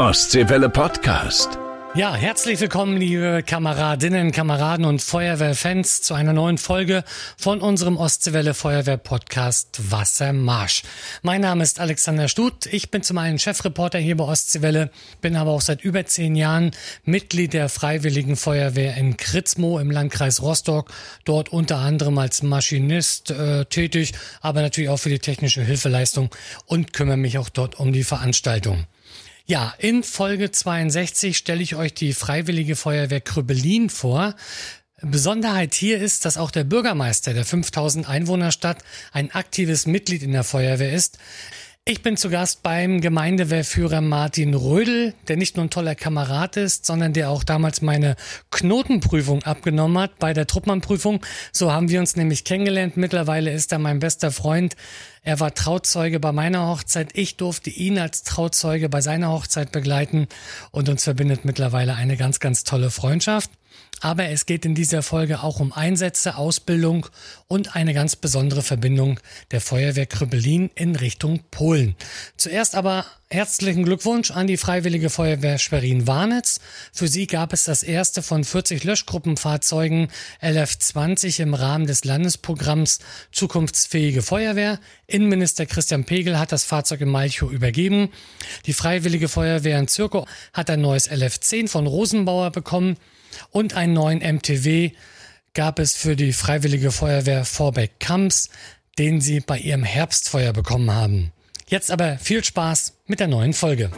Ostseewelle Podcast. Ja, herzlich willkommen, liebe Kameradinnen, Kameraden und Feuerwehrfans zu einer neuen Folge von unserem Ostseewelle Feuerwehr Podcast Wassermarsch. Mein Name ist Alexander Stut. Ich bin zum einen Chefreporter hier bei Ostseewelle, bin aber auch seit über zehn Jahren Mitglied der Freiwilligen Feuerwehr in Kritzmo im Landkreis Rostock. Dort unter anderem als Maschinist äh, tätig, aber natürlich auch für die technische Hilfeleistung und kümmere mich auch dort um die Veranstaltung. Ja, in Folge 62 stelle ich euch die Freiwillige Feuerwehr Krübelin vor. Besonderheit hier ist, dass auch der Bürgermeister der 5000 Einwohnerstadt ein aktives Mitglied in der Feuerwehr ist. Ich bin zu Gast beim Gemeindewehrführer Martin Rödel, der nicht nur ein toller Kamerad ist, sondern der auch damals meine Knotenprüfung abgenommen hat bei der Truppmannprüfung. So haben wir uns nämlich kennengelernt. Mittlerweile ist er mein bester Freund. Er war Trauzeuge bei meiner Hochzeit. Ich durfte ihn als Trauzeuge bei seiner Hochzeit begleiten und uns verbindet mittlerweile eine ganz, ganz tolle Freundschaft. Aber es geht in dieser Folge auch um Einsätze, Ausbildung und eine ganz besondere Verbindung der Feuerwehr Krüppelin in Richtung Polen. Zuerst aber herzlichen Glückwunsch an die Freiwillige Feuerwehr Schwerin-Warnitz. Für sie gab es das erste von 40 Löschgruppenfahrzeugen LF20 im Rahmen des Landesprogramms Zukunftsfähige Feuerwehr. Innenminister Christian Pegel hat das Fahrzeug in Malchow übergeben. Die Freiwillige Feuerwehr in Zirko hat ein neues LF10 von Rosenbauer bekommen und einen neuen MTW gab es für die Freiwillige Feuerwehr Vorbeck-Kamps, den sie bei ihrem Herbstfeuer bekommen haben. Jetzt aber viel Spaß mit der neuen Folge.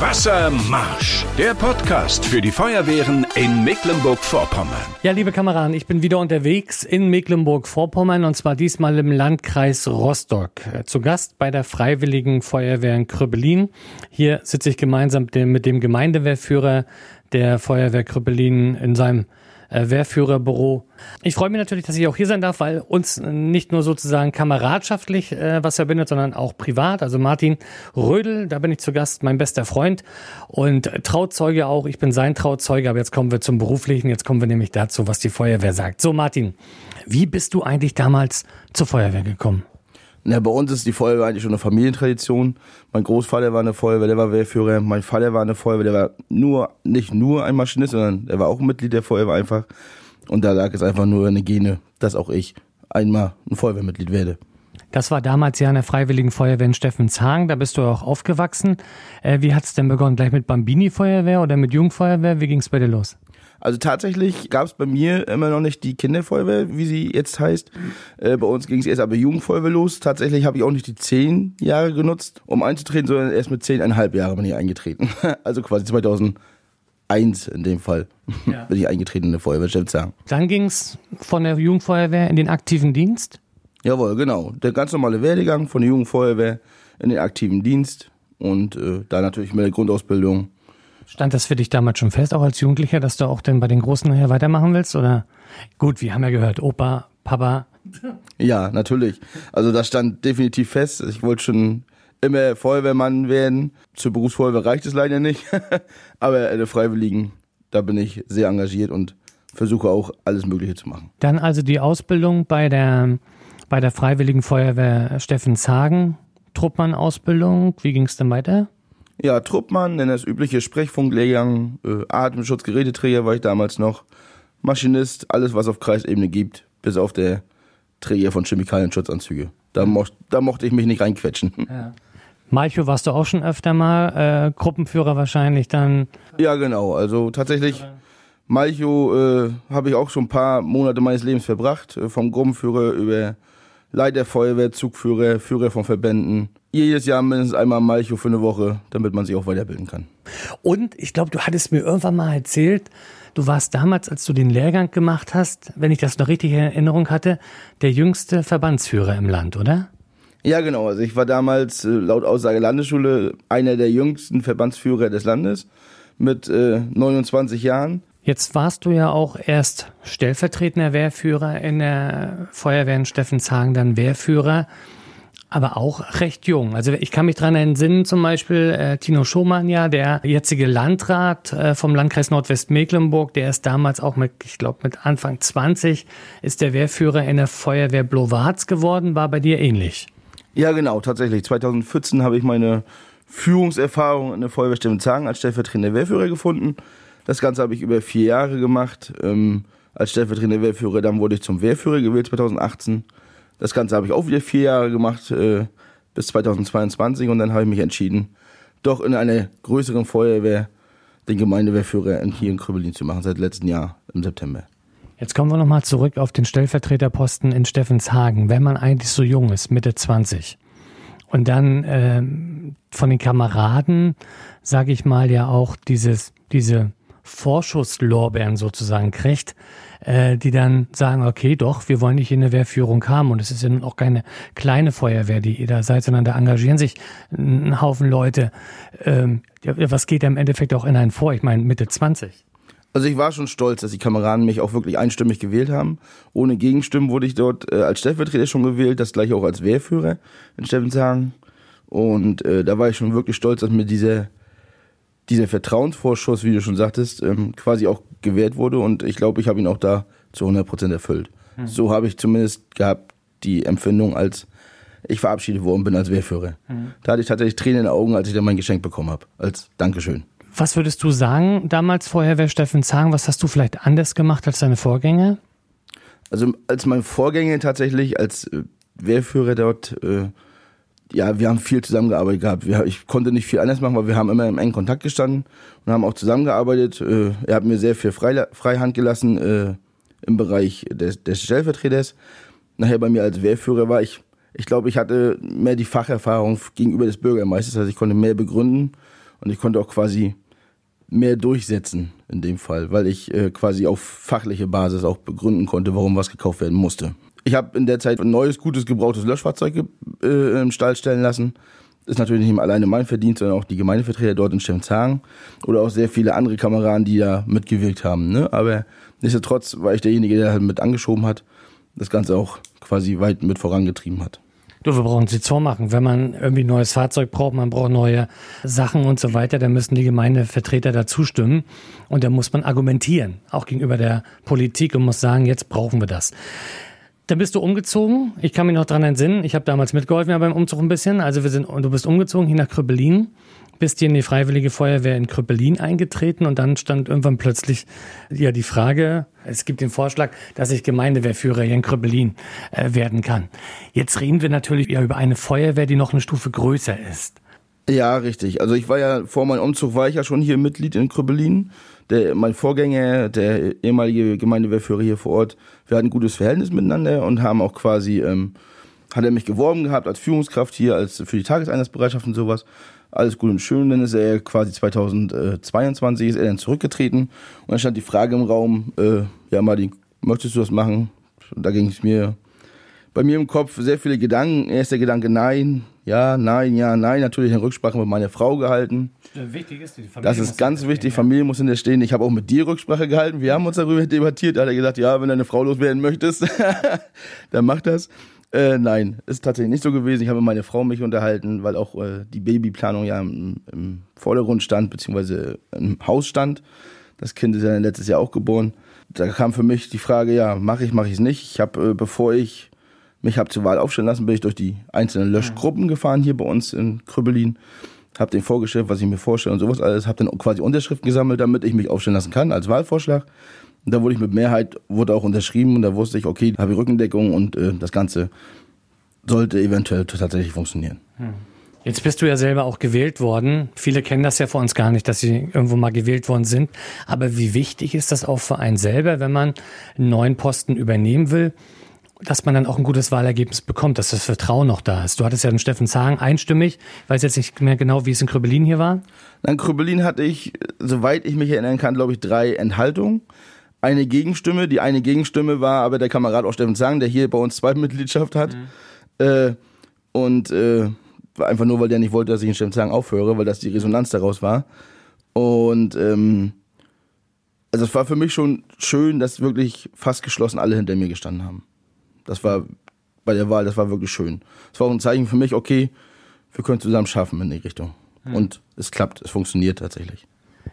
Wassermarsch, der Podcast für die Feuerwehren in Mecklenburg-Vorpommern. Ja, liebe Kameraden, ich bin wieder unterwegs in Mecklenburg-Vorpommern und zwar diesmal im Landkreis Rostock. Zu Gast bei der Freiwilligen Feuerwehr in Krüppelin. Hier sitze ich gemeinsam mit dem Gemeindewehrführer der Feuerwehr Krüppelin in seinem äh, Wehrführerbüro. Ich freue mich natürlich, dass ich auch hier sein darf, weil uns nicht nur sozusagen kameradschaftlich äh, was verbindet, sondern auch privat. Also Martin Rödel, da bin ich zu Gast, mein bester Freund und Trauzeuge auch. Ich bin sein Trauzeuge, aber jetzt kommen wir zum beruflichen. Jetzt kommen wir nämlich dazu, was die Feuerwehr sagt. So Martin, wie bist du eigentlich damals zur Feuerwehr gekommen? Na, bei uns ist die Feuerwehr eigentlich schon eine Familientradition. Mein Großvater war eine Feuerwehr, der war Wehrführer. Mein Vater war eine Feuerwehr, der war nur, nicht nur ein Maschinist, sondern der war auch Mitglied der Feuerwehr einfach. Und da lag es einfach nur eine Gene, dass auch ich einmal ein Feuerwehrmitglied werde. Das war damals ja in der Freiwilligen Feuerwehr in Steffenshagen, da bist du auch aufgewachsen. Äh, wie hat es denn begonnen? Gleich mit Bambini-Feuerwehr oder mit Jugendfeuerwehr? Wie ging es bei dir los? Also tatsächlich gab es bei mir immer noch nicht die Kinderfeuerwehr, wie sie jetzt heißt. Äh, bei uns ging es erst aber Jugendfeuerwehr los. Tatsächlich habe ich auch nicht die zehn Jahre genutzt, um einzutreten, sondern erst mit zehneinhalb Jahren bin ich eingetreten. Also quasi 2001 in dem Fall ja. bin ich eingetreten in der Feuerwehr, ich sagen. Dann ging es von der Jugendfeuerwehr in den aktiven Dienst? Jawohl, genau. Der ganz normale Werdegang von der Jugendfeuerwehr in den aktiven Dienst und äh, da natürlich mit der Grundausbildung Stand das für dich damals schon fest, auch als Jugendlicher, dass du auch denn bei den Großen nachher weitermachen willst? Oder gut, wir haben ja gehört, Opa, Papa. Ja, natürlich. Also das stand definitiv fest. Ich wollte schon immer Feuerwehrmann werden. Zur Berufsfeuerwehr reicht es leider nicht. Aber in der Freiwilligen, da bin ich sehr engagiert und versuche auch alles Mögliche zu machen. Dann also die Ausbildung bei der, bei der Freiwilligen Feuerwehr Steffenshagen, Truppmann-Ausbildung. Wie ging es dann weiter? Ja, Truppmann, denn das übliche Sprechfunklehrgang, äh, Atemschutz, Geräteträger war ich damals noch, Maschinist, alles was auf Kreisebene gibt, bis auf der Träger von Chemikalienschutzanzüge. Da, mo da mochte ich mich nicht reinquetschen. Ja. Malcho warst du auch schon öfter mal, äh, Gruppenführer wahrscheinlich dann. Ja, genau. Also tatsächlich, Malcho äh, habe ich auch schon ein paar Monate meines Lebens verbracht. Äh, vom Gruppenführer über Leiter Feuerwehr, Zugführer, Führer von Verbänden. Jedes Jahr mindestens einmal Malcho für eine Woche, damit man sich auch weiterbilden kann. Und ich glaube, du hattest mir irgendwann mal erzählt, du warst damals, als du den Lehrgang gemacht hast, wenn ich das noch richtig in Erinnerung hatte, der jüngste Verbandsführer im Land, oder? Ja, genau. Also ich war damals äh, laut Aussage Landesschule einer der jüngsten Verbandsführer des Landes mit äh, 29 Jahren. Jetzt warst du ja auch erst stellvertretender Wehrführer in der Feuerwehr in Steffenshagen, dann Wehrführer, aber auch recht jung. Also ich kann mich dran entsinnen, zum Beispiel äh, Tino Schumann, ja, der jetzige Landrat äh, vom Landkreis Nordwestmecklenburg, der ist damals auch mit, ich glaube mit Anfang 20, ist der Wehrführer in der Feuerwehr Blowarz geworden, war bei dir ähnlich. Ja, genau, tatsächlich. 2014 habe ich meine Führungserfahrung in der Feuerwehr Steffenzhagen als stellvertretender Wehrführer gefunden. Das Ganze habe ich über vier Jahre gemacht. Ähm, als stellvertretender Wehrführer, dann wurde ich zum Wehrführer gewählt 2018. Das Ganze habe ich auch wieder vier Jahre gemacht, äh, bis 2022 und dann habe ich mich entschieden, doch in einer größeren Feuerwehr den Gemeindewehrführer hier in Krübelin zu machen, seit letztem Jahr im September. Jetzt kommen wir nochmal zurück auf den Stellvertreterposten in Steffenshagen. Wenn man eigentlich so jung ist, Mitte 20, und dann äh, von den Kameraden, sage ich mal, ja auch dieses, diese Vorschusslorbeeren sozusagen kriegt, äh, die dann sagen, okay, doch, wir wollen dich in der Wehrführung haben. Und es ist ja nun auch keine kleine Feuerwehr, die ihr da seid, sondern da engagieren sich ein Haufen Leute. Ähm, ja, was geht da im Endeffekt auch in einen vor? Ich meine, Mitte 20. Also ich war schon stolz, dass die Kameraden mich auch wirklich einstimmig gewählt haben. Ohne Gegenstimmen wurde ich dort äh, als Stellvertreter schon gewählt, das gleiche auch als Wehrführer in Steffenshagen. Und äh, da war ich schon wirklich stolz, dass mir dieser dieser Vertrauensvorschuss, wie du schon sagtest, ähm, quasi auch gewährt wurde und ich glaube, ich habe ihn auch da zu 100 Prozent erfüllt. Mhm. So habe ich zumindest gehabt die Empfindung, als ich verabschiedet worden bin als Wehrführer. Mhm. Da hatte ich tatsächlich Tränen in den Augen, als ich dann mein Geschenk bekommen habe, als Dankeschön. Was würdest du sagen, damals Feuerwehr Steffen Zang, was hast du vielleicht anders gemacht als deine Vorgänger? Also als mein Vorgänger tatsächlich als äh, Wehrführer dort äh, ja, wir haben viel zusammengearbeitet gehabt. Wir, ich konnte nicht viel anders machen, weil wir haben immer im engen Kontakt gestanden und haben auch zusammengearbeitet. Äh, er hat mir sehr viel Freila Freihand gelassen äh, im Bereich des, des Stellvertreters. Nachher bei mir als Wehrführer war ich, ich glaube, ich hatte mehr die Facherfahrung gegenüber des Bürgermeisters, also ich konnte mehr begründen und ich konnte auch quasi mehr durchsetzen in dem Fall, weil ich äh, quasi auf fachliche Basis auch begründen konnte, warum was gekauft werden musste. Ich habe in der Zeit ein neues, gutes, gebrauchtes Löschfahrzeug äh, im Stall stellen lassen. Ist natürlich nicht alleine mein Verdienst, sondern auch die Gemeindevertreter dort in Steffenshagen oder auch sehr viele andere Kameraden, die da mitgewirkt haben. Ne? Aber nichtsdestotrotz war ich derjenige, der halt mit angeschoben hat, das Ganze auch quasi weit mit vorangetrieben hat. Du, wir brauchen sie vormachen. Wenn man irgendwie ein neues Fahrzeug braucht, man braucht neue Sachen und so weiter, dann müssen die Gemeindevertreter da zustimmen. Und da muss man argumentieren, auch gegenüber der Politik und muss sagen, jetzt brauchen wir das. Dann bist du umgezogen. Ich kann mich noch dran entsinnen. Ich habe damals mitgeholfen ja, beim Umzug ein bisschen. Also wir sind, du bist umgezogen hier nach Krüppelin, bist hier in die Freiwillige Feuerwehr in Krüppelin eingetreten und dann stand irgendwann plötzlich ja die Frage, es gibt den Vorschlag, dass ich Gemeindewehrführer hier in Krüppelin äh, werden kann. Jetzt reden wir natürlich ja über eine Feuerwehr, die noch eine Stufe größer ist. Ja, richtig. Also ich war ja vor meinem Umzug war ich ja schon hier Mitglied in Krüppelin der, mein Vorgänger, der ehemalige Gemeindewehrführer hier vor Ort, wir hatten ein gutes Verhältnis miteinander und haben auch quasi, ähm, hat er mich geworben gehabt als Führungskraft hier, als für die Tageseinsatzbereitschaft und sowas. Alles gut und schön. Dann ist er quasi 2022 ist er dann zurückgetreten und dann stand die Frage im Raum, äh, ja Martin, möchtest du das machen? Und da ging es mir bei mir im Kopf sehr viele Gedanken. Erster Gedanke, nein, ja, nein, ja, nein. Natürlich in Rücksprache mit meiner Frau gehalten. Wichtig ist, die Familie das ist ganz wichtig, stehen, Familie muss in der stehen. Ich habe auch mit dir Rücksprache gehalten. Wir haben uns darüber debattiert. Da hat er gesagt, ja, wenn du eine Frau loswerden möchtest, dann mach das. Äh, nein, ist tatsächlich nicht so gewesen. Ich habe mit meiner Frau mich unterhalten, weil auch äh, die Babyplanung ja im, im Vordergrund stand, beziehungsweise im Haus stand. Das Kind ist ja letztes Jahr auch geboren. Da kam für mich die Frage, ja, mache ich, mache ich es nicht. Ich habe, äh, bevor ich mich habe zur Wahl aufstellen lassen, bin ich durch die einzelnen Löschgruppen gefahren hier bei uns in Krübbelin, habe den vorgestellt, was ich mir vorstelle und sowas alles, habe dann quasi Unterschriften gesammelt, damit ich mich aufstellen lassen kann als Wahlvorschlag. Und da wurde ich mit Mehrheit, wurde auch unterschrieben und da wusste ich, okay, habe ich Rückendeckung und äh, das Ganze sollte eventuell tatsächlich funktionieren. Hm. Jetzt bist du ja selber auch gewählt worden. Viele kennen das ja vor uns gar nicht, dass sie irgendwo mal gewählt worden sind. Aber wie wichtig ist das auch für einen selber, wenn man einen neuen Posten übernehmen will? Dass man dann auch ein gutes Wahlergebnis bekommt, dass das Vertrauen noch da ist. Du hattest ja den Steffen Zahn einstimmig. Ich weiß jetzt nicht mehr genau, wie es in Krübelin hier war. In Krübelin hatte ich, soweit ich mich erinnern kann, glaube ich, drei Enthaltungen. Eine Gegenstimme. Die eine Gegenstimme war aber der Kamerad aus Steffen Zahn, der hier bei uns zweite Mitgliedschaft hat. Mhm. Äh, und äh, einfach nur, weil der nicht wollte, dass ich in Steffen Zahn aufhöre, weil das die Resonanz daraus war. Und ähm, also es war für mich schon schön, dass wirklich fast geschlossen alle hinter mir gestanden haben. Das war bei der Wahl, das war wirklich schön. Es war auch ein Zeichen für mich, okay, wir können zusammen schaffen in die Richtung. Hm. Und es klappt, es funktioniert tatsächlich.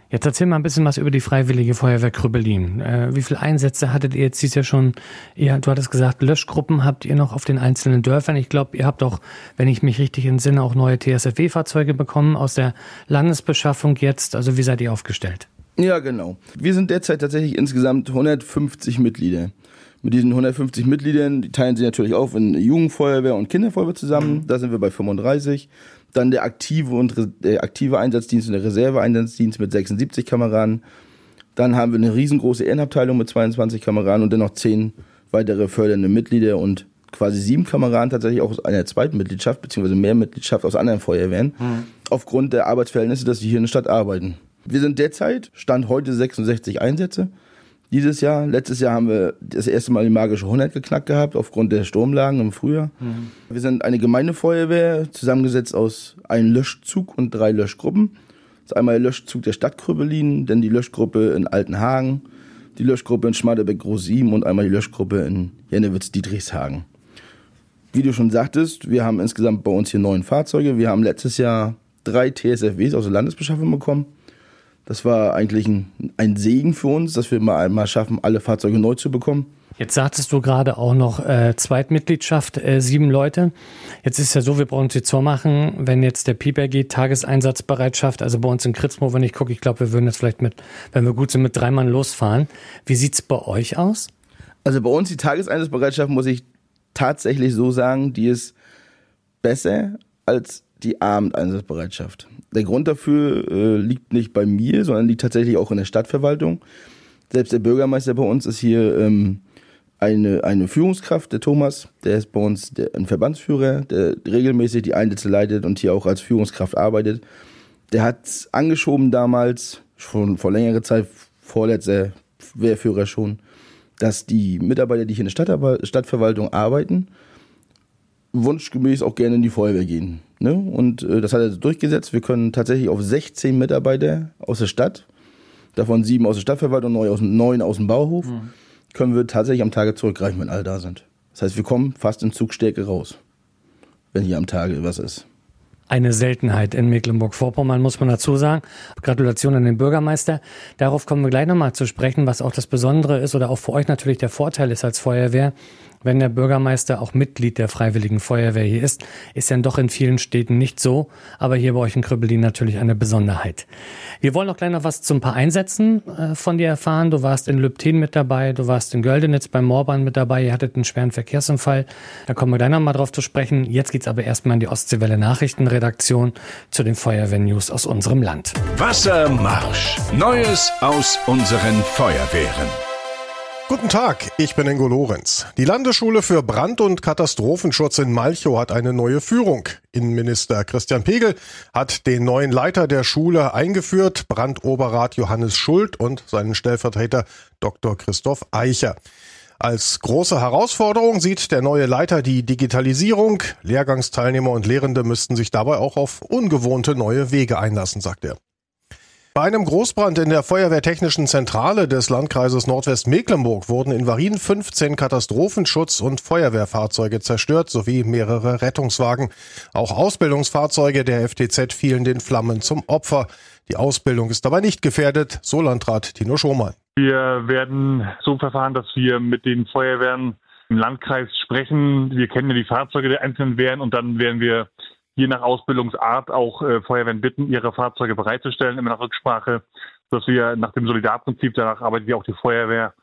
Jetzt erzähl mal ein bisschen was über die Freiwillige Feuerwehr Krüppelin. Äh, wie viele Einsätze hattet ihr jetzt dieses Jahr schon? Ihr, du hattest gesagt, Löschgruppen habt ihr noch auf den einzelnen Dörfern. Ich glaube, ihr habt auch, wenn ich mich richtig entsinne, auch neue TSFW-Fahrzeuge bekommen aus der Landesbeschaffung jetzt. Also wie seid ihr aufgestellt? Ja, genau. Wir sind derzeit tatsächlich insgesamt 150 Mitglieder. Mit diesen 150 Mitgliedern, die teilen sie natürlich auf in Jugendfeuerwehr und Kinderfeuerwehr zusammen. Da sind wir bei 35 dann der aktive und der aktive Einsatzdienst und der Reserveeinsatzdienst mit 76 Kameraden. Dann haben wir eine riesengroße Ehrenabteilung mit 22 Kameraden und dann noch zehn weitere fördernde Mitglieder und quasi sieben Kameraden tatsächlich auch aus einer zweiten Mitgliedschaft, beziehungsweise mehr Mitgliedschaft aus anderen Feuerwehren, mhm. aufgrund der Arbeitsverhältnisse, dass sie hier in der Stadt arbeiten. Wir sind derzeit, Stand heute 66 Einsätze dieses Jahr. Letztes Jahr haben wir das erste Mal die magische 100 geknackt gehabt, aufgrund der Sturmlagen im Frühjahr. Mhm. Wir sind eine Gemeindefeuerwehr, zusammengesetzt aus einem Löschzug und drei Löschgruppen. Das ist einmal der Löschzug der Stadt Krüppelin, dann die Löschgruppe in Altenhagen, die Löschgruppe in Schmadebeck-Großiem und einmal die Löschgruppe in Jennewitz-Dietrichshagen. Wie du schon sagtest, wir haben insgesamt bei uns hier neun Fahrzeuge. Wir haben letztes Jahr drei TSFWs aus der Landesbeschaffung bekommen. Das war eigentlich ein, ein Segen für uns, dass wir mal einmal schaffen, alle Fahrzeuge neu zu bekommen. Jetzt sagtest du gerade auch noch äh, Zweitmitgliedschaft, äh, sieben Leute. Jetzt ist ja so, wir brauchen uns jetzt vormachen, wenn jetzt der Pieper geht, Tageseinsatzbereitschaft, also bei uns in Kritzmo, wenn ich gucke, ich glaube, wir würden jetzt vielleicht mit, wenn wir gut sind, mit drei Mann losfahren. Wie sieht es bei euch aus? Also bei uns die Tageseinsatzbereitschaft, muss ich tatsächlich so sagen, die ist besser als die Abendeinsatzbereitschaft. Der Grund dafür äh, liegt nicht bei mir, sondern liegt tatsächlich auch in der Stadtverwaltung. Selbst der Bürgermeister bei uns ist hier ähm, eine, eine Führungskraft, der Thomas, der ist bei uns der, ein Verbandsführer, der regelmäßig die Einsätze leitet und hier auch als Führungskraft arbeitet. Der hat angeschoben damals, schon vor längerer Zeit, vorletzter Wehrführer schon, dass die Mitarbeiter, die hier in der Stadt, Stadtverwaltung arbeiten, wunschgemäß auch gerne in die Feuerwehr gehen. Ne? Und äh, das hat er durchgesetzt. Wir können tatsächlich auf 16 Mitarbeiter aus der Stadt, davon sieben aus der Stadtverwaltung und neun aus, dem Bauhof, mhm. können wir tatsächlich am Tage zurückgreifen, wenn alle da sind. Das heißt, wir kommen fast in Zugstärke raus, wenn hier am Tage was ist eine Seltenheit in Mecklenburg-Vorpommern, muss man dazu sagen. Gratulation an den Bürgermeister. Darauf kommen wir gleich nochmal zu sprechen, was auch das Besondere ist oder auch für euch natürlich der Vorteil ist als Feuerwehr, wenn der Bürgermeister auch Mitglied der Freiwilligen Feuerwehr hier ist. Ist ja doch in vielen Städten nicht so, aber hier bei euch in Krüppelin natürlich eine Besonderheit. Wir wollen noch gleich noch was zu ein paar Einsätzen äh, von dir erfahren. Du warst in Lübten mit dabei, du warst in Göldenitz beim Moorbahn mit dabei, ihr hattet einen schweren Verkehrsunfall. Da kommen wir gleich noch mal drauf zu sprechen. Jetzt geht's aber erstmal in die Ostseewelle Nachrichtenredaktion zu den Feuerwehr-News aus unserem Land. Wassermarsch. Neues aus unseren Feuerwehren. Guten Tag, ich bin Ingo Lorenz. Die Landesschule für Brand- und Katastrophenschutz in Malchow hat eine neue Führung. Innenminister Christian Pegel hat den neuen Leiter der Schule eingeführt, Brandoberrat Johannes Schuld und seinen Stellvertreter Dr. Christoph Eicher. Als große Herausforderung sieht der neue Leiter die Digitalisierung. Lehrgangsteilnehmer und Lehrende müssten sich dabei auch auf ungewohnte neue Wege einlassen, sagt er. Bei einem Großbrand in der Feuerwehrtechnischen Zentrale des Landkreises Nordwestmecklenburg wurden in Varin 15 Katastrophenschutz- und Feuerwehrfahrzeuge zerstört sowie mehrere Rettungswagen. Auch Ausbildungsfahrzeuge der FTZ fielen den Flammen zum Opfer. Die Ausbildung ist dabei nicht gefährdet, so Landrat Tino Schomann. Wir werden so verfahren, dass wir mit den Feuerwehren im Landkreis sprechen. Wir kennen ja die Fahrzeuge der einzelnen Wehren und dann werden wir je nach Ausbildungsart auch äh, Feuerwehren bitten, ihre Fahrzeuge bereitzustellen, immer nach Rücksprache, dass wir nach dem Solidarprinzip, danach arbeitet ja auch die Feuerwehr,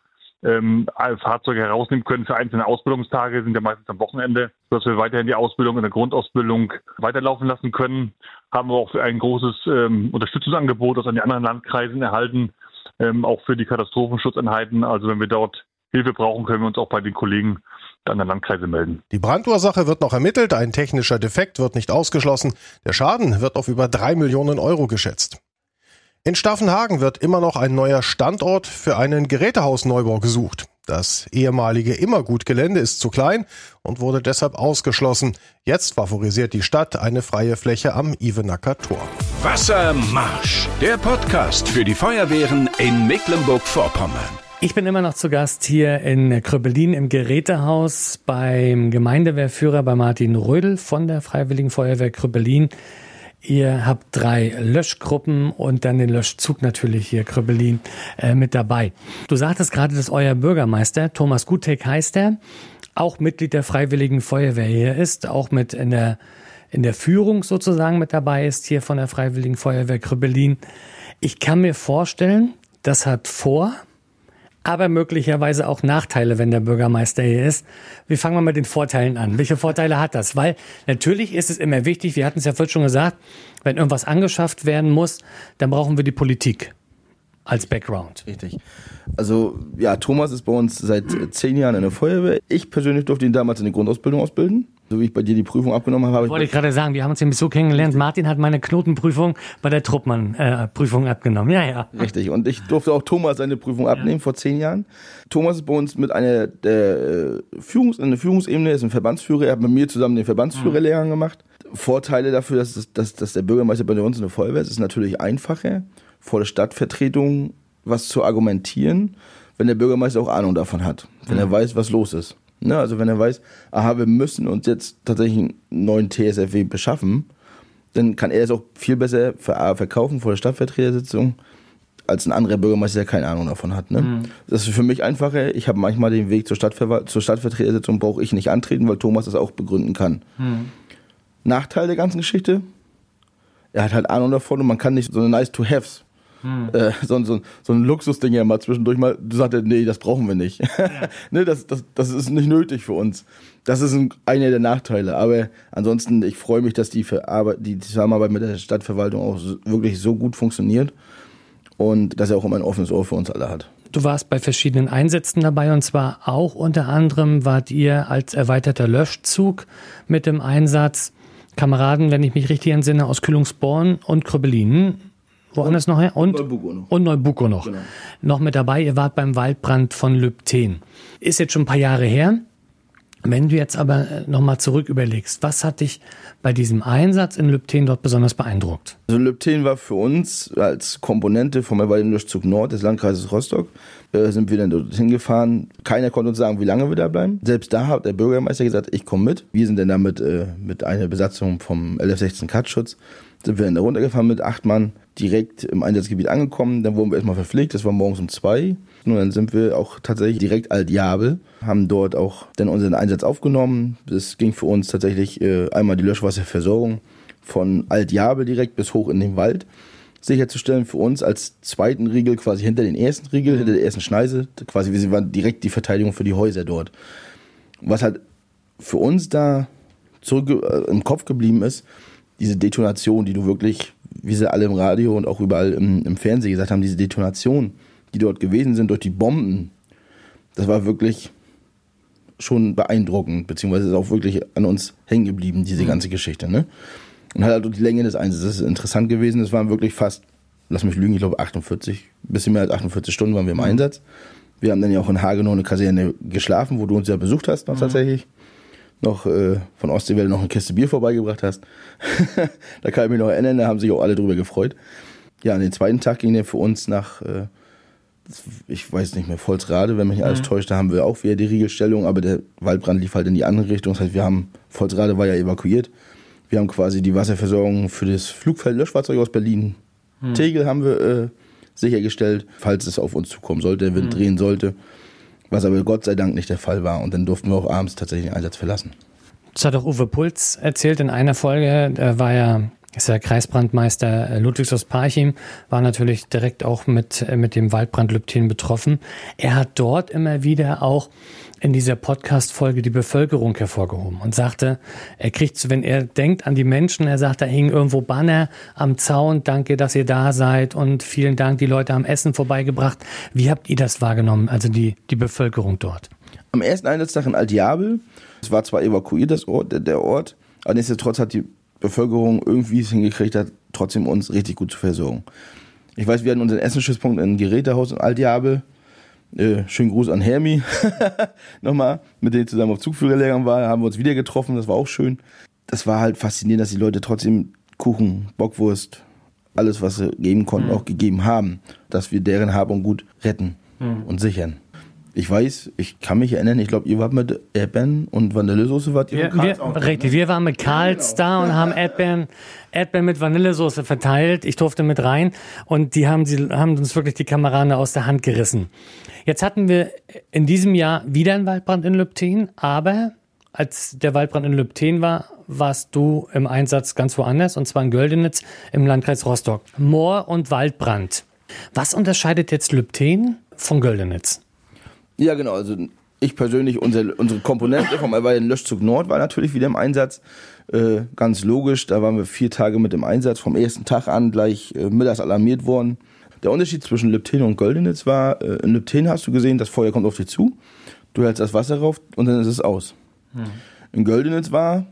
ähm, Fahrzeuge herausnehmen können für einzelne Ausbildungstage, sind ja meistens am Wochenende, dass wir weiterhin die Ausbildung in der Grundausbildung weiterlaufen lassen können. Haben wir auch ein großes ähm, Unterstützungsangebot aus den anderen Landkreisen erhalten, ähm, auch für die Katastrophenschutzeinheiten. Also wenn wir dort Hilfe brauchen, können wir uns auch bei den Kollegen anderen Landkreise melden. Die Brandursache wird noch ermittelt, ein technischer Defekt wird nicht ausgeschlossen. Der Schaden wird auf über drei Millionen Euro geschätzt. In Staffenhagen wird immer noch ein neuer Standort für einen Gerätehausneubau gesucht. Das ehemalige Immergutgelände ist zu klein und wurde deshalb ausgeschlossen. Jetzt favorisiert die Stadt eine freie Fläche am Ivenacker Tor. Wassermarsch, der Podcast für die Feuerwehren in Mecklenburg-Vorpommern. Ich bin immer noch zu Gast hier in Kröbelin im Gerätehaus beim Gemeindewehrführer bei Martin Rödel von der Freiwilligen Feuerwehr Kröbelin. Ihr habt drei Löschgruppen und dann den Löschzug natürlich hier, Krüppelin, äh, mit dabei. Du sagtest gerade, dass euer Bürgermeister, Thomas Gutek heißt er, auch Mitglied der Freiwilligen Feuerwehr hier ist, auch mit in der, in der Führung sozusagen mit dabei ist, hier von der Freiwilligen Feuerwehr Krüppelin. Ich kann mir vorstellen, das hat vor, aber möglicherweise auch Nachteile, wenn der Bürgermeister hier ist. Wir fangen mal mit den Vorteilen an. Welche Vorteile hat das? Weil natürlich ist es immer wichtig, wir hatten es ja vorhin schon gesagt, wenn irgendwas angeschafft werden muss, dann brauchen wir die Politik als Background. Richtig. Also ja, Thomas ist bei uns seit zehn Jahren in der Feuerwehr. Ich persönlich durfte ihn damals in der Grundausbildung ausbilden. So wie ich bei dir die Prüfung abgenommen habe. Wollte ich gerade sagen, wir haben uns nämlich so kennengelernt. Martin hat meine Knotenprüfung bei der Truppmann-Prüfung äh, abgenommen. Ja, ja. Richtig. Und ich durfte auch Thomas seine Prüfung abnehmen ja. vor zehn Jahren. Thomas ist bei uns mit einer der äh, Führungs eine Führungsebene, ist ein Verbandsführer. Er hat mit mir zusammen den Verbandsführerlehrgang gemacht. Vorteile dafür, dass, dass, dass der Bürgermeister bei uns in der Feuerwehr ist, ist natürlich einfacher, vor der Stadtvertretung was zu argumentieren, wenn der Bürgermeister auch Ahnung davon hat. Wenn mhm. er weiß, was los ist. Ne, also wenn er weiß, aha, wir müssen uns jetzt tatsächlich einen neuen TSFW beschaffen, dann kann er es auch viel besser verkaufen vor der Stadtvertretersitzung als ein anderer Bürgermeister, der keine Ahnung davon hat. Ne? Mhm. Das ist für mich einfacher. Ich habe manchmal den Weg zur, Stadtver zur Stadtvertretersitzung, brauche ich nicht antreten, weil Thomas das auch begründen kann. Mhm. Nachteil der ganzen Geschichte, er hat halt Ahnung davon und man kann nicht so eine nice to haves hm. Äh, so, so, so ein Luxusding ja mal zwischendurch mal, du sagst, nee, das brauchen wir nicht. Ja. ne, das, das, das ist nicht nötig für uns. Das ist ein, einer der Nachteile. Aber ansonsten, ich freue mich, dass die, die Zusammenarbeit mit der Stadtverwaltung auch so, wirklich so gut funktioniert und dass er auch immer ein offenes Ohr für uns alle hat. Du warst bei verschiedenen Einsätzen dabei und zwar auch unter anderem wart ihr als erweiterter Löschzug mit dem Einsatz Kameraden, wenn ich mich richtig entsinne, aus Kühlungsborn und Krüppelinen woanders noch her? Und Neubuko noch. Und Neubuko noch. Genau. Noch mit dabei. Ihr wart beim Waldbrand von Lübten. Ist jetzt schon ein paar Jahre her. Wenn du jetzt aber äh, nochmal zurück überlegst, was hat dich bei diesem Einsatz in Lübten dort besonders beeindruckt? Also Lübten war für uns als Komponente vom Erweiterungszug Nord des Landkreises Rostock, äh, sind wir dann dorthin gefahren. Keiner konnte uns sagen, wie lange wir da bleiben. Selbst da hat der Bürgermeister gesagt, ich komme mit. Wir sind dann damit äh, mit einer Besatzung vom 1116 Katschutz sind wir dann da runtergefahren mit acht Mann, direkt im Einsatzgebiet angekommen. Dann wurden wir erstmal verpflegt, das war morgens um zwei. Und dann sind wir auch tatsächlich direkt Alt-Jabel, haben dort auch dann unseren Einsatz aufgenommen. Das ging für uns tatsächlich äh, einmal die Löschwasserversorgung von Alt-Jabel direkt bis hoch in den Wald sicherzustellen für uns als zweiten Riegel quasi hinter den ersten Riegel, hinter der ersten Schneise, quasi wir waren direkt die Verteidigung für die Häuser dort. Was halt für uns da zurück äh, im Kopf geblieben ist, diese Detonation, die du wirklich, wie sie alle im Radio und auch überall im, im Fernsehen gesagt haben, diese Detonation, die dort gewesen sind durch die Bomben, das war wirklich schon beeindruckend, beziehungsweise ist auch wirklich an uns hängen geblieben, diese mhm. ganze Geschichte. Ne? Und halt auch die Länge des Einsatzes, das ist interessant gewesen, es waren wirklich fast, lass mich lügen, ich glaube 48, bisschen mehr als 48 Stunden waren wir im mhm. Einsatz. Wir haben dann ja auch in Hagenow eine Kaserne geschlafen, wo du uns ja besucht hast noch mhm. tatsächlich noch äh, von Ostseewelle noch eine Kiste Bier vorbeigebracht hast. da kann ich mich noch erinnern, da haben sich auch alle drüber gefreut. Ja, an den zweiten Tag ging der für uns nach, äh, ich weiß nicht mehr, Volzrade, wenn mich alles mhm. täuscht, da haben wir auch wieder die Riegelstellung, aber der Waldbrand lief halt in die andere Richtung. Das heißt, wir haben, Volzrade war ja evakuiert. Wir haben quasi die Wasserversorgung für das Flugfeld Löschfahrzeug aus Berlin. Mhm. Tegel haben wir äh, sichergestellt, falls es auf uns zukommen sollte, der Wind mhm. drehen sollte was aber Gott sei Dank nicht der Fall war. Und dann durften wir auch abends tatsächlich den Einsatz verlassen. Das hat auch Uwe Puls erzählt in einer Folge. Da war ja ist der Kreisbrandmeister Ludwigs aus Parchim, war natürlich direkt auch mit, mit dem Waldbrand Lübten betroffen. Er hat dort immer wieder auch in dieser Podcast-Folge die Bevölkerung hervorgehoben und sagte, er kriegt, wenn er denkt an die Menschen, er sagt, da hingen irgendwo Banner am Zaun, danke, dass ihr da seid und vielen Dank, die Leute haben Essen vorbeigebracht. Wie habt ihr das wahrgenommen, also die, die Bevölkerung dort? Am ersten Einsatztag in Altjabel, es war zwar evakuiert, das Ort, der Ort, aber nichtsdestotrotz hat die Bevölkerung irgendwie es hingekriegt hat, trotzdem uns richtig gut zu versorgen. Ich weiß, wir hatten unseren Essensschutzpunkt in Gerätehaus in Altjabel, äh, schönen Gruß an Hermi. Nochmal, mit dem ich zusammen auf Zugführerlehrgang war, haben wir uns wieder getroffen, das war auch schön. Das war halt faszinierend, dass die Leute trotzdem Kuchen, Bockwurst, alles, was sie geben konnten, mhm. auch gegeben haben, dass wir deren Hab und Gut retten mhm. und sichern. Ich weiß, ich kann mich erinnern, ich glaube, ihr wart mit Erdbeeren und Vanillesoße wart ihr Wir, wir, auch, richtig, ne? wir waren mit Karls da und haben Erdbeeren, Erdbeeren mit Vanillesoße verteilt. Ich durfte mit rein und die haben, sie, haben uns wirklich die Kameraden aus der Hand gerissen. Jetzt hatten wir in diesem Jahr wieder einen Waldbrand in Lübten, aber als der Waldbrand in Lübten war, warst du im Einsatz ganz woanders und zwar in Göldenitz im Landkreis Rostock. Moor- und Waldbrand. Was unterscheidet jetzt Lübten von Göldenitz? Ja, genau. Also ich persönlich, unsere, unsere Komponente vom erweiterten Löschzug Nord war natürlich wieder im Einsatz. Äh, ganz logisch, da waren wir vier Tage mit im Einsatz, vom ersten Tag an gleich äh, mittags alarmiert worden. Der Unterschied zwischen Lübten und Göldenitz war, äh, in Lübten hast du gesehen, das Feuer kommt auf dich zu, du hältst das Wasser rauf und dann ist es aus. In Göldenitz war,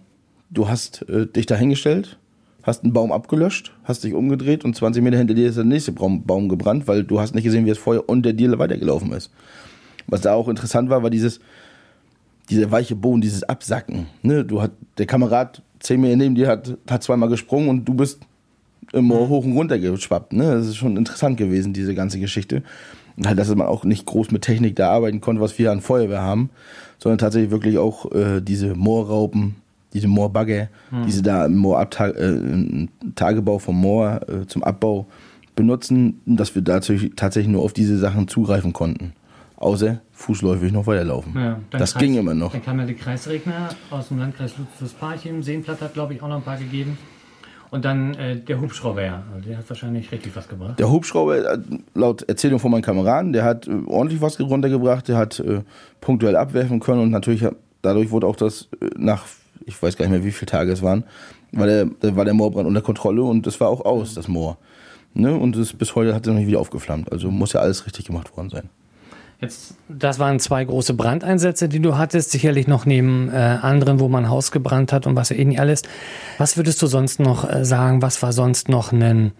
du hast äh, dich dahingestellt, hast einen Baum abgelöscht, hast dich umgedreht und 20 Meter hinter dir ist der nächste Baum, Baum gebrannt, weil du hast nicht gesehen, wie das Feuer unter dir weitergelaufen ist. Was da auch interessant war, war dieses, dieser weiche Boden, dieses Absacken. Ne? Du hat, der Kamerad zehn Meter neben dir hat, hat zweimal gesprungen und du bist immer hoch und runter geschwappt. Ne? Das ist schon interessant gewesen, diese ganze Geschichte. Und halt, dass man auch nicht groß mit Technik da arbeiten konnte, was wir an Feuerwehr haben, sondern tatsächlich wirklich auch äh, diese Moorraupen, diese Moorbagger, die sie da im Moorabta äh, Tagebau vom Moor äh, zum Abbau benutzen, dass wir tatsächlich, tatsächlich nur auf diese Sachen zugreifen konnten. Außer fußläufig noch weiterlaufen. Ja, das Kreis- ging immer noch. Dann kam ja der Kreisregner aus dem Landkreis Ludwigsparchim. Seenplatt hat, glaube ich, auch noch ein paar gegeben. Und dann äh, der Hubschrauber, ja. Also der hat wahrscheinlich richtig was gebracht. Der Hubschrauber, äh, laut Erzählung von meinen Kameraden, der hat äh, ordentlich was runtergebracht, der hat äh, punktuell abwerfen können und natürlich hat, dadurch wurde auch das äh, nach, ich weiß gar nicht mehr, wie viele Tage es waren, war der, war der Moorbrand unter Kontrolle und es war auch aus, das Moor. Ne? Und es, bis heute hat es noch nicht wieder aufgeflammt. Also muss ja alles richtig gemacht worden sein. Jetzt, das waren zwei große Brandeinsätze, die du hattest, sicherlich noch neben äh, anderen, wo man Haus gebrannt hat und was ja eh nicht alles. Was würdest du sonst noch äh, sagen? Was war sonst noch ein,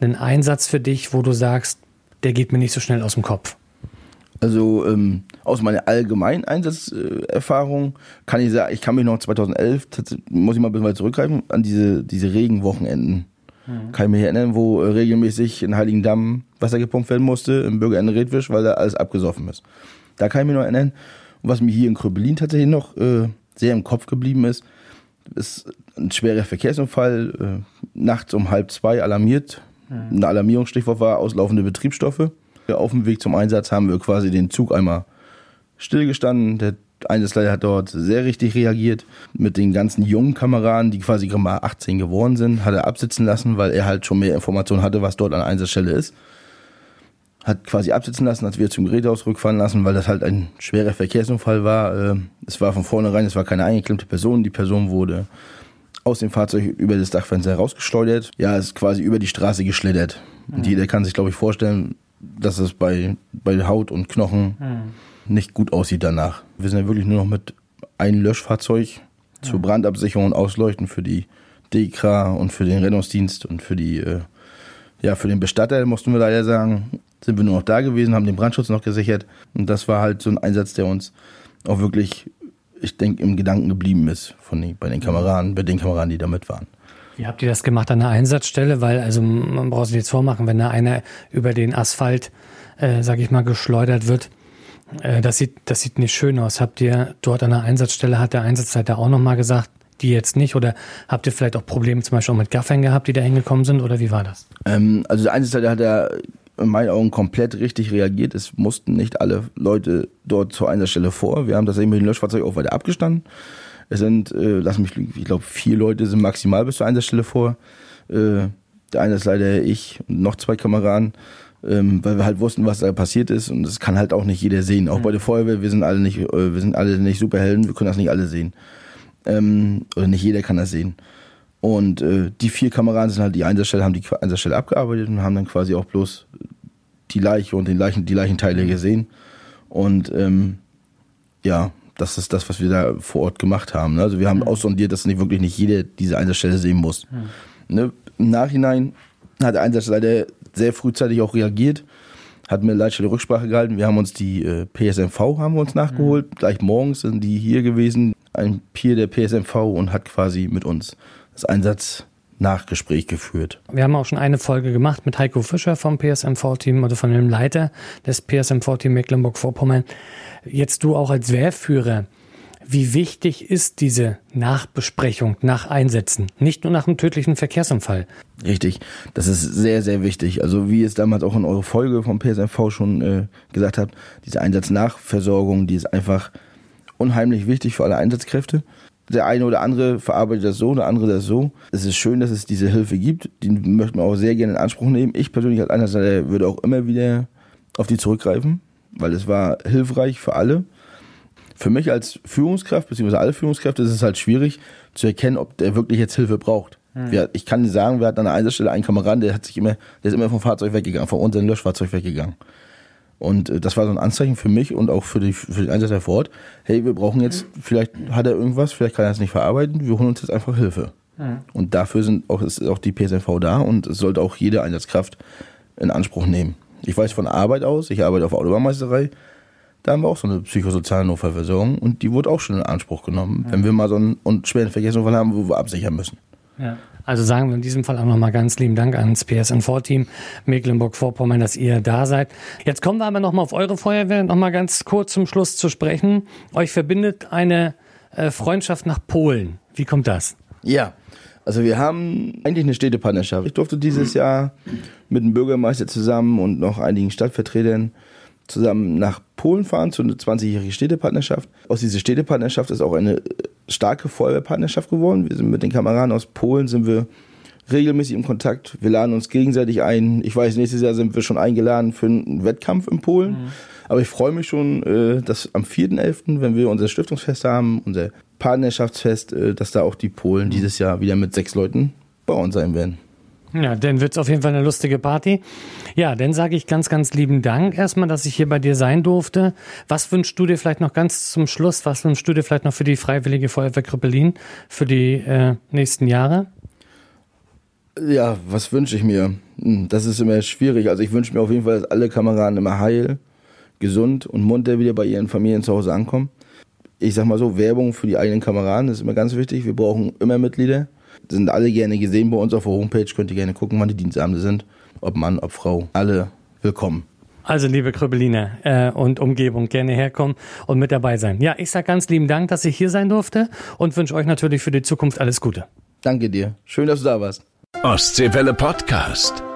ein Einsatz für dich, wo du sagst, der geht mir nicht so schnell aus dem Kopf? Also ähm, aus meiner allgemeinen Einsatzerfahrung kann ich sagen, ich kann mich noch 2011, tats- muss ich mal ein bisschen weit zurückgreifen, an diese, diese Regenwochenenden. Kann ich mich erinnern, wo äh, regelmäßig in Heiligendamm Wasser gepumpt werden musste, im Bürgerende Redwisch, weil da alles abgesoffen ist. Da kann ich mich noch erinnern. Und was mir hier in Kröbelin tatsächlich noch äh, sehr im Kopf geblieben ist, ist ein schwerer Verkehrsunfall, äh, nachts um halb zwei alarmiert. Ein Alarmierungsstichwort war auslaufende Betriebsstoffe. Auf dem Weg zum Einsatz haben wir quasi den Zug einmal stillgestanden. Der Einsatzleiter hat dort sehr richtig reagiert. Mit den ganzen jungen Kameraden, die quasi gerade mal 18 geworden sind, hat er absitzen lassen, weil er halt schon mehr Informationen hatte, was dort an der Einsatzstelle ist. Hat quasi absitzen lassen, hat wir zum Gerätehaus rückfahren lassen, weil das halt ein schwerer Verkehrsunfall war. Äh, Es war von vornherein, es war keine eingeklemmte Person. Die Person wurde aus dem Fahrzeug über das Dachfenster herausgeschleudert. Ja, ist quasi über die Straße geschlittert. Und jeder kann sich, glaube ich, vorstellen, dass es bei, bei Haut und Knochen nicht gut aussieht danach. Wir sind ja wirklich nur noch mit einem Löschfahrzeug zur Brandabsicherung und Ausleuchten für die DEKRA und für den Rettungsdienst und für die, äh, ja, für den Bestatter, mussten wir leider sagen, sind wir nur noch da gewesen, haben den Brandschutz noch gesichert. Und das war halt so ein Einsatz, der uns auch wirklich, ich denke, im Gedanken geblieben ist von den, bei den Kameraden, bei den Kameraden, die da mit waren. Wie habt ihr das gemacht an der Einsatzstelle? Weil, also man braucht sich jetzt vormachen, wenn da einer über den Asphalt, äh, sag ich mal, geschleudert wird, äh, das, sieht, das sieht nicht schön aus. Habt ihr dort an der Einsatzstelle, hat der Einsatzleiter auch nochmal gesagt, die jetzt nicht? Oder habt ihr vielleicht auch Probleme zum Beispiel auch mit Gaffern gehabt, die da hingekommen sind? Oder wie war das? Ähm, also der Einsatzleiter hat ja in meinen Augen komplett richtig reagiert. Es mussten nicht alle Leute dort zur Einsatzstelle vor. Wir haben tatsächlich mit dem Löschfahrzeug auch weiter abgestanden. Es sind, äh, lass mich, lügen, ich glaube, vier Leute sind maximal bis zur Einsatzstelle vor. Äh, der Einsatzleiter, ich und noch zwei Kameraden, ähm, weil wir halt wussten, was da passiert ist. Und das kann halt auch nicht jeder sehen. Auch bei der Feuerwehr, wir sind alle nicht, äh, wir sind alle nicht Superhelden, wir können das nicht alle sehen. Ähm, oder nicht jeder kann das sehen. Und äh, die vier Kameraden sind halt die Einsatzstelle, haben die Einsatzstelle abgearbeitet und haben dann quasi auch bloß die Leiche und den Leichen, die Leichenteile gesehen. Und ähm, ja, das ist das, was wir da vor Ort gemacht haben. ne? Also wir haben aussondiert, dass nicht wirklich nicht jeder diese Einsatzstelle sehen muss. Ne? Im Nachhinein hat der Einsatzleiter sehr frühzeitig auch reagiert, hat mit Leitstelle Rücksprache gehalten. Wir haben uns die äh, PSMV haben wir uns nachgeholt. Gleich morgens sind die hier gewesen, ein Peer der PSMV und hat quasi mit uns das Einsatz, Nachgespräch geführt. Wir haben auch schon eine Folge gemacht mit Heiko Fischer vom PSMV-Team oder von dem Leiter des PSMV-Team Mecklenburg-Vorpommern. Jetzt du auch als Wehrführer. Wie wichtig ist diese Nachbesprechung nach Einsätzen? Nicht nur nach einem tödlichen Verkehrsunfall. Richtig, das ist sehr, sehr wichtig. Also wie ihr es damals auch in eurer Folge vom PSMV schon äh, gesagt habt, diese Einsatznachversorgung, die ist einfach unheimlich wichtig für alle Einsatzkräfte. Der eine oder andere verarbeitet das so, der andere das so. Es ist schön, dass es diese Hilfe gibt. Die möchten wir auch sehr gerne in Anspruch nehmen. Ich persönlich als Einsatzleiter würde auch immer wieder auf die zurückgreifen, weil es war hilfreich für alle. Für mich als Führungskraft, beziehungsweise alle Führungskräfte, ist es halt schwierig zu erkennen, ob der wirklich jetzt Hilfe braucht. Mhm. Ich kann sagen, wir hatten an einer Einsatzstelle einen Kameraden, der hat sich immer, der ist immer vom Fahrzeug weggegangen, von unserem Löschfahrzeug weggegangen. Und äh, das war so ein Anzeichen für mich und auch für, die, für den Einsatzer vor Ort. Hey, wir brauchen jetzt, vielleicht hat er irgendwas, vielleicht kann er es nicht verarbeiten, wir holen uns jetzt einfach Hilfe. Mhm. Und dafür sind auch, ist auch die PSNV da und es sollte auch jede Einsatzkraft in Anspruch nehmen. Ich weiß von Arbeit aus, ich arbeite auf der Autobahnmeisterei, da haben wir auch so eine psychosoziale Notfallversorgung und die wurde auch schon in Anspruch genommen, ja. wenn wir mal so einen, einen schweren Verkehrsunfall haben, wo wir absichern müssen. Ja. Also sagen wir in diesem Fall auch nochmal ganz lieben Dank ans PSNV-Team Mecklenburg-Vorpommern, dass ihr da seid. Jetzt kommen wir aber nochmal auf eure Feuerwehr, nochmal ganz kurz zum Schluss zu sprechen. Euch verbindet eine äh, Freundschaft nach Polen. Wie kommt das? Ja, also wir haben eigentlich eine Städtepartnerschaft. Ich durfte dieses Jahr mit dem Bürgermeister zusammen und noch einigen Stadtvertretern zusammen nach Polen fahren zu einer 20-jährigen Städtepartnerschaft. Aus dieser Städtepartnerschaft ist auch eine starke Feuerwehrpartnerschaft geworden. Wir sind mit den Kameraden aus Polen sind wir regelmäßig im Kontakt. Wir laden uns gegenseitig ein. Ich weiß, nächstes Jahr sind wir schon eingeladen für einen Wettkampf in Polen. Mhm. Aber ich freue mich schon, äh, dass am 4.11., wenn wir unser Stiftungsfest haben, unser Partnerschaftsfest, äh, dass da auch die Polen mhm. dieses Jahr wieder mit sechs Leuten bei uns sein werden. Ja, dann wird's auf jeden Fall eine lustige Party. Ja, dann sage ich ganz, ganz lieben Dank erstmal, dass ich hier bei dir sein durfte. Was wünschst du dir vielleicht noch ganz zum Schluss? Was wünschst du dir vielleicht noch für die Freiwillige Feuerwehr Krippelin für die äh, nächsten Jahre? Ja, was wünsche ich mir? Hm, das ist immer schwierig. Also ich wünsche mir auf jeden Fall, dass alle Kameraden immer heil, gesund und munter wieder bei ihren Familien zu Hause ankommen. Ich sag mal so, Werbung für die eigenen Kameraden ist immer ganz wichtig. Wir brauchen immer Mitglieder sind alle gerne gesehen bei uns auf der Homepage. Könnt ihr gerne gucken, wann die Dienstabende sind. Ob Mann, ob Frau. Alle willkommen. Also liebe Kröbeliner äh, und Umgebung, gerne herkommen und mit dabei sein. Ja, ich sage ganz lieben Dank, dass ich hier sein durfte und wünsche euch natürlich für die Zukunft alles Gute. Danke dir. Schön, dass du da warst. Ostseewelle Podcast.